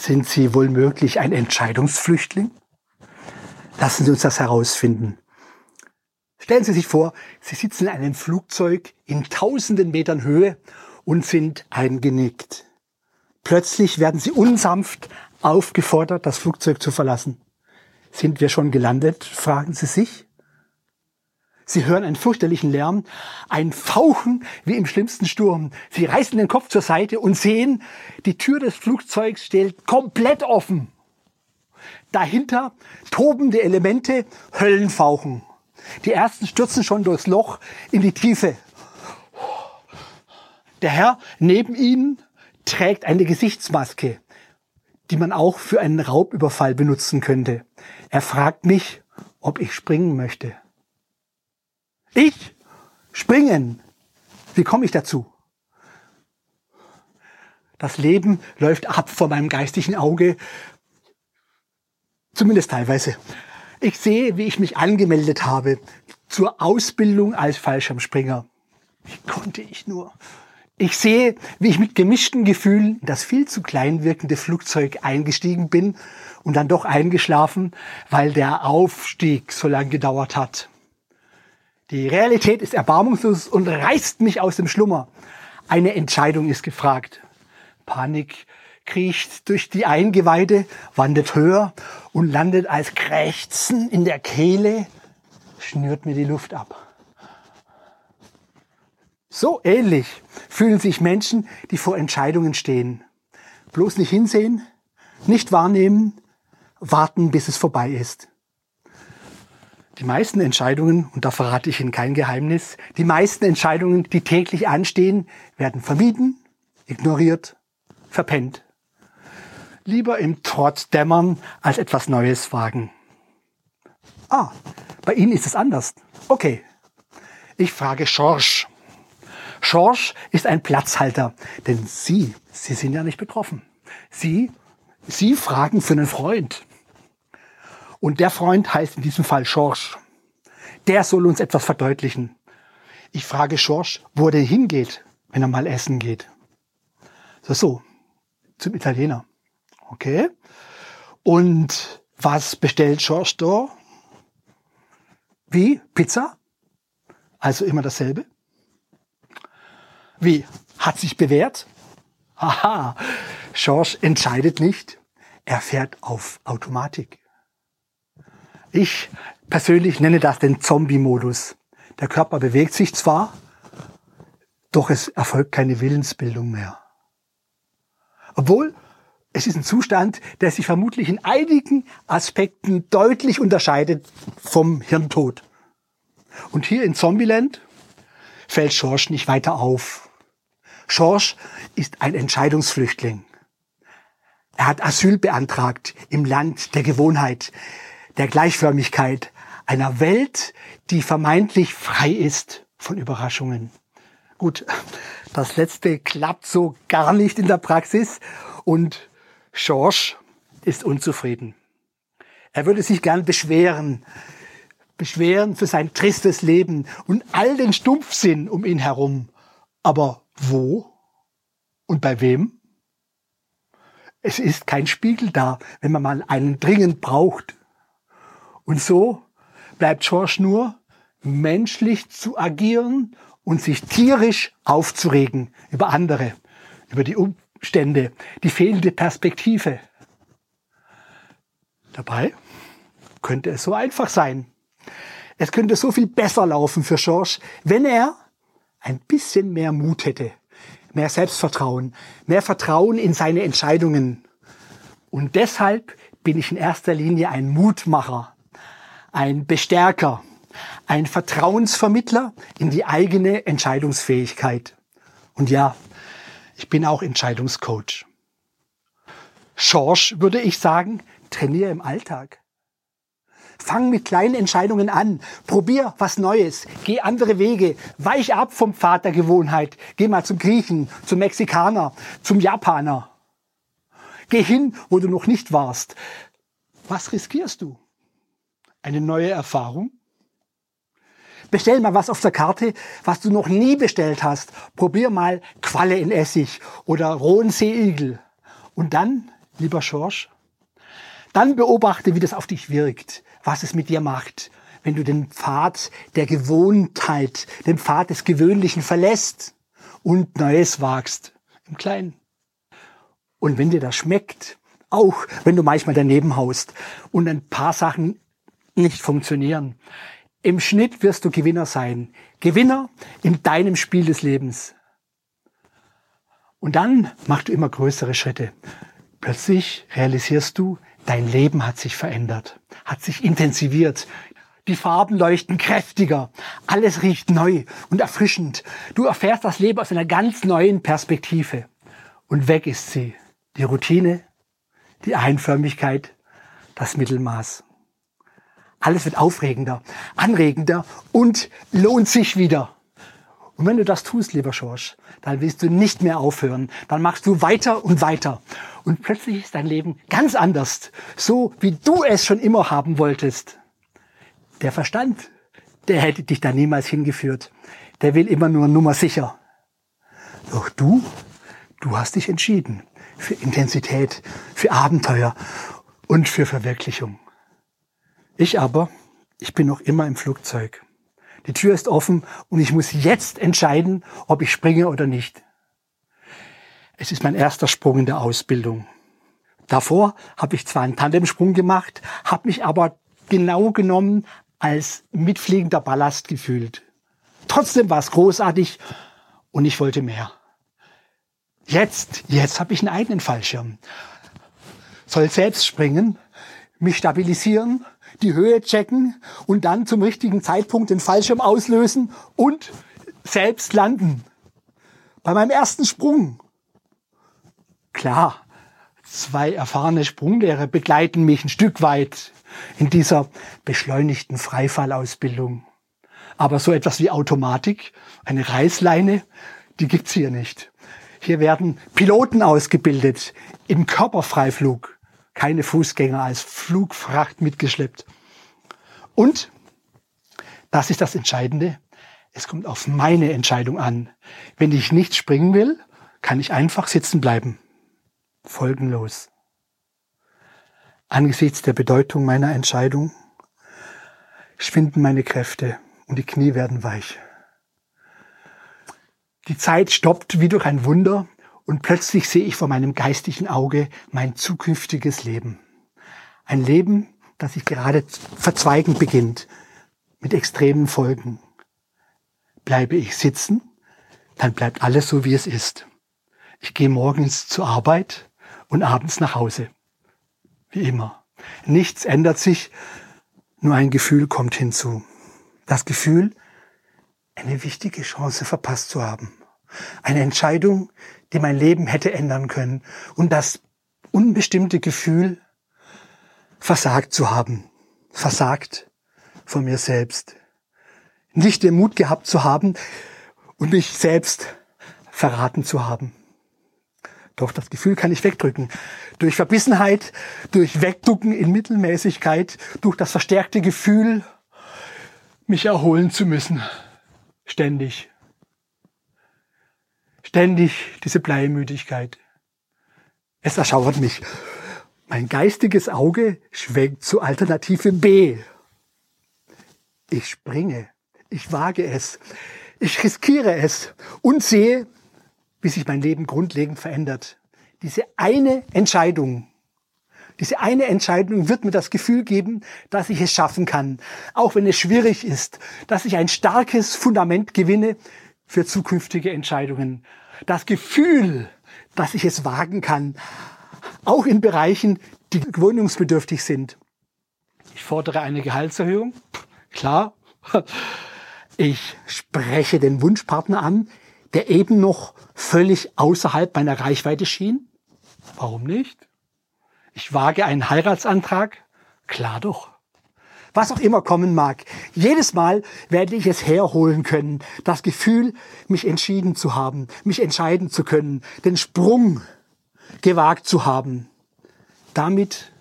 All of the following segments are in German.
Sind Sie wohl möglich ein Entscheidungsflüchtling? Lassen Sie uns das herausfinden. Stellen Sie sich vor, Sie sitzen in einem Flugzeug in tausenden Metern Höhe und sind eingenickt. Plötzlich werden Sie unsanft aufgefordert, das Flugzeug zu verlassen. Sind wir schon gelandet? fragen Sie sich. Sie hören einen fürchterlichen Lärm, ein Fauchen wie im schlimmsten Sturm. Sie reißen den Kopf zur Seite und sehen, die Tür des Flugzeugs steht komplett offen. Dahinter tobende Elemente, Höllenfauchen. Die ersten stürzen schon durchs Loch in die Tiefe. Der Herr neben ihnen trägt eine Gesichtsmaske, die man auch für einen Raubüberfall benutzen könnte. Er fragt mich, ob ich springen möchte. Ich? Springen? Wie komme ich dazu? Das Leben läuft ab vor meinem geistigen Auge, zumindest teilweise. Ich sehe, wie ich mich angemeldet habe zur Ausbildung als Fallschirmspringer. Wie konnte ich nur? Ich sehe, wie ich mit gemischten Gefühlen in das viel zu klein wirkende Flugzeug eingestiegen bin und dann doch eingeschlafen, weil der Aufstieg so lange gedauert hat. Die Realität ist erbarmungslos und reißt mich aus dem Schlummer. Eine Entscheidung ist gefragt. Panik kriecht durch die Eingeweide, wandert höher und landet als Krächzen in der Kehle, schnürt mir die Luft ab. So ähnlich fühlen sich Menschen, die vor Entscheidungen stehen. Bloß nicht hinsehen, nicht wahrnehmen, warten, bis es vorbei ist. Die meisten Entscheidungen, und da verrate ich Ihnen kein Geheimnis, die meisten Entscheidungen, die täglich anstehen, werden vermieden, ignoriert, verpennt. Lieber im Trott dämmern, als etwas Neues wagen. Ah, bei Ihnen ist es anders. Okay. Ich frage Schorsch. Schorsch ist ein Platzhalter, denn Sie, Sie sind ja nicht betroffen. Sie, Sie fragen für einen Freund. Und der Freund heißt in diesem Fall Schorsch. Der soll uns etwas verdeutlichen. Ich frage Schorsch, wo er denn hingeht, wenn er mal essen geht. So, so, zum Italiener. Okay. Und was bestellt Schorsch da? Wie? Pizza? Also immer dasselbe? Wie? Hat sich bewährt? Aha, Schorsch entscheidet nicht. Er fährt auf Automatik. Ich persönlich nenne das den Zombie-Modus. Der Körper bewegt sich zwar, doch es erfolgt keine Willensbildung mehr. Obwohl es ist ein Zustand, der sich vermutlich in einigen Aspekten deutlich unterscheidet vom Hirntod. Und hier in Zombieland fällt Schorsch nicht weiter auf. Schorsch ist ein Entscheidungsflüchtling. Er hat Asyl beantragt im Land der Gewohnheit der Gleichförmigkeit einer Welt, die vermeintlich frei ist von Überraschungen. Gut, das letzte klappt so gar nicht in der Praxis und George ist unzufrieden. Er würde sich gern beschweren, beschweren für sein tristes Leben und all den Stumpfsinn um ihn herum. Aber wo und bei wem? Es ist kein Spiegel da, wenn man mal einen dringend braucht. Und so bleibt George nur menschlich zu agieren und sich tierisch aufzuregen über andere, über die Umstände, die fehlende Perspektive. Dabei könnte es so einfach sein. Es könnte so viel besser laufen für George, wenn er ein bisschen mehr Mut hätte, mehr Selbstvertrauen, mehr Vertrauen in seine Entscheidungen. Und deshalb bin ich in erster Linie ein Mutmacher, ein Bestärker, ein Vertrauensvermittler in die eigene Entscheidungsfähigkeit. Und ja, ich bin auch Entscheidungscoach. Schorsch würde ich sagen, trainiere im Alltag. Fang mit kleinen Entscheidungen an. Probier was Neues. Geh andere Wege. Weich ab vom Pfad der Gewohnheit. Geh mal zum Griechen, zum Mexikaner, zum Japaner. Geh hin, wo du noch nicht warst. Was riskierst du? Eine neue Erfahrung. Bestell mal was auf der Karte, was du noch nie bestellt hast. Probier mal Qualle in Essig oder rohen Seeigel. Und dann lieber Schorsch? Dann beobachte, wie das auf dich wirkt, was es mit dir macht, wenn du den Pfad der Gewohntheit, den Pfad des Gewöhnlichen verlässt und Neues wagst, im Kleinen. Und wenn dir das schmeckt, auch wenn du manchmal daneben haust und ein paar Sachen nicht funktionieren, im Schnitt wirst du Gewinner sein. Gewinner in deinem Spiel des Lebens. Und dann machst du immer größere Schritte. Plötzlich realisierst du, dein Leben hat sich verändert, hat sich intensiviert. Die Farben leuchten kräftiger. Alles riecht neu und erfrischend. Du erfährst das Leben aus einer ganz neuen Perspektive. Und weg ist sie. Die Routine, die Einförmigkeit, das Mittelmaß. Alles wird aufregender, anregender und lohnt sich wieder. Und wenn du das tust, lieber Schorsch, dann willst du nicht mehr aufhören. Dann machst du weiter und weiter. Und plötzlich ist dein Leben ganz anders. So wie du es schon immer haben wolltest. Der Verstand, der hätte dich da niemals hingeführt. Der will immer nur Nummer sicher. Doch du, du hast dich entschieden für Intensität, für Abenteuer und für Verwirklichung. Ich aber, ich bin noch immer im Flugzeug. Die Tür ist offen und ich muss jetzt entscheiden, ob ich springe oder nicht. Es ist mein erster Sprung in der Ausbildung. Davor habe ich zwar einen Tandemsprung gemacht, habe mich aber genau genommen als mitfliegender Ballast gefühlt. Trotzdem war es großartig und ich wollte mehr. Jetzt, jetzt habe ich einen eigenen Fallschirm. Soll selbst springen, mich stabilisieren die Höhe checken und dann zum richtigen Zeitpunkt den Fallschirm auslösen und selbst landen. Bei meinem ersten Sprung. Klar, zwei erfahrene Sprunglehrer begleiten mich ein Stück weit in dieser beschleunigten Freifallausbildung. Aber so etwas wie Automatik, eine Reißleine, die gibt's hier nicht. Hier werden Piloten ausgebildet im Körperfreiflug keine Fußgänger als Flugfracht mitgeschleppt. Und, das ist das Entscheidende, es kommt auf meine Entscheidung an. Wenn ich nicht springen will, kann ich einfach sitzen bleiben. Folgenlos. Angesichts der Bedeutung meiner Entscheidung schwinden meine Kräfte und die Knie werden weich. Die Zeit stoppt wie durch ein Wunder und plötzlich sehe ich vor meinem geistigen Auge mein zukünftiges Leben. Ein Leben, das sich gerade verzweigen beginnt, mit extremen Folgen. Bleibe ich sitzen, dann bleibt alles so, wie es ist. Ich gehe morgens zur Arbeit und abends nach Hause. Wie immer. Nichts ändert sich, nur ein Gefühl kommt hinzu. Das Gefühl, eine wichtige Chance verpasst zu haben. Eine Entscheidung, die mein Leben hätte ändern können. Und das unbestimmte Gefühl, versagt zu haben. Versagt von mir selbst. Nicht den Mut gehabt zu haben und mich selbst verraten zu haben. Doch das Gefühl kann ich wegdrücken. Durch Verbissenheit, durch Wegducken in Mittelmäßigkeit, durch das verstärkte Gefühl, mich erholen zu müssen. Ständig. Ständig diese Bleimüdigkeit. Es erschauert mich. Mein geistiges Auge schwenkt zu Alternative B. Ich springe. Ich wage es. Ich riskiere es und sehe, wie sich mein Leben grundlegend verändert. Diese eine Entscheidung, diese eine Entscheidung wird mir das Gefühl geben, dass ich es schaffen kann, auch wenn es schwierig ist, dass ich ein starkes Fundament gewinne für zukünftige Entscheidungen. Das Gefühl, dass ich es wagen kann, auch in Bereichen, die gewöhnungsbedürftig sind. Ich fordere eine Gehaltserhöhung, klar. Ich spreche den Wunschpartner an, der eben noch völlig außerhalb meiner Reichweite schien. Warum nicht? Ich wage einen Heiratsantrag. Klar doch was auch immer kommen mag. Jedes Mal werde ich es herholen können. Das Gefühl, mich entschieden zu haben, mich entscheiden zu können, den Sprung gewagt zu haben. Damit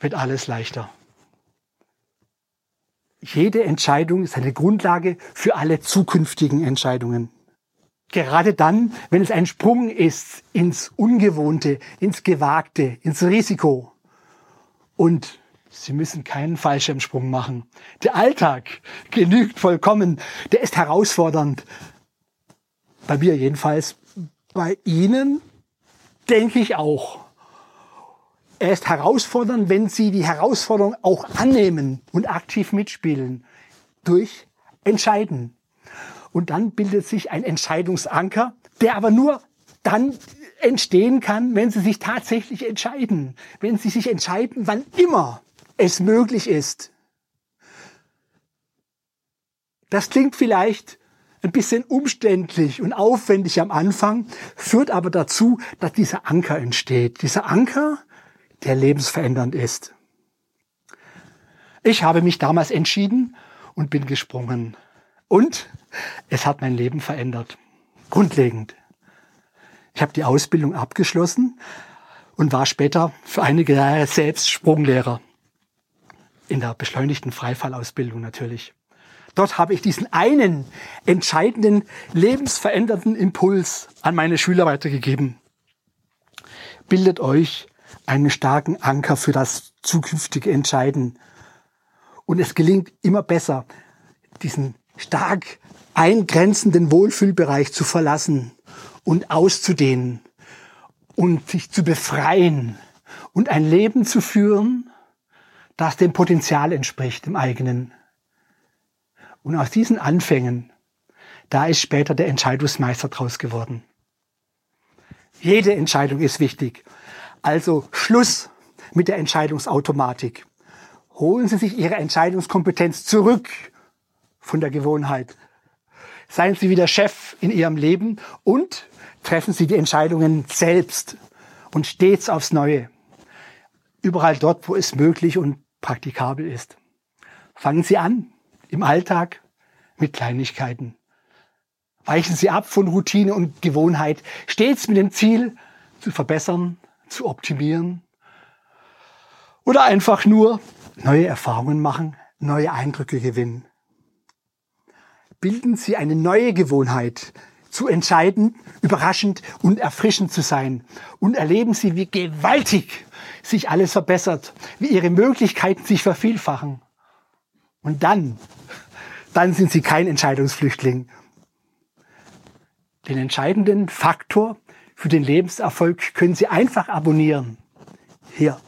wird alles leichter. Jede Entscheidung ist eine Grundlage für alle zukünftigen Entscheidungen. Gerade dann, wenn es ein Sprung ist ins Ungewohnte, ins Gewagte, ins Risiko. Und Sie müssen keinen Fallschirmsprung machen. Der Alltag genügt vollkommen. Der ist herausfordernd. Bei mir jedenfalls. Bei Ihnen denke ich auch. Er ist herausfordernd, wenn Sie die Herausforderung auch annehmen und aktiv mitspielen. Durch Entscheiden. Und dann bildet sich ein Entscheidungsanker, der aber nur dann entstehen kann, wenn Sie sich tatsächlich entscheiden. Wenn Sie sich entscheiden, wann immer es möglich ist. Das klingt vielleicht ein bisschen umständlich und aufwendig am Anfang, führt aber dazu, dass dieser Anker entsteht. Dieser Anker, der lebensverändernd ist. Ich habe mich damals entschieden und bin gesprungen. Und es hat mein Leben verändert. Grundlegend. Ich habe die Ausbildung abgeschlossen und war später für einige Jahre selbst Sprunglehrer. In der beschleunigten Freifallausbildung natürlich. Dort habe ich diesen einen entscheidenden, lebensverändernden Impuls an meine Schüler weitergegeben. Bildet euch einen starken Anker für das zukünftige Entscheiden. Und es gelingt immer besser, diesen stark eingrenzenden Wohlfühlbereich zu verlassen und auszudehnen und sich zu befreien und ein Leben zu führen, das dem Potenzial entspricht im eigenen. Und aus diesen Anfängen, da ist später der Entscheidungsmeister draus geworden. Jede Entscheidung ist wichtig. Also Schluss mit der Entscheidungsautomatik. Holen Sie sich Ihre Entscheidungskompetenz zurück von der Gewohnheit. Seien Sie wieder Chef in Ihrem Leben und treffen Sie die Entscheidungen selbst und stets aufs Neue. Überall dort, wo es möglich und praktikabel ist. Fangen Sie an im Alltag mit Kleinigkeiten. Weichen Sie ab von Routine und Gewohnheit, stets mit dem Ziel zu verbessern, zu optimieren oder einfach nur neue Erfahrungen machen, neue Eindrücke gewinnen bilden Sie eine neue Gewohnheit, zu entscheiden, überraschend und erfrischend zu sein. Und erleben Sie, wie gewaltig sich alles verbessert, wie Ihre Möglichkeiten sich vervielfachen. Und dann, dann sind Sie kein Entscheidungsflüchtling. Den entscheidenden Faktor für den Lebenserfolg können Sie einfach abonnieren. Hier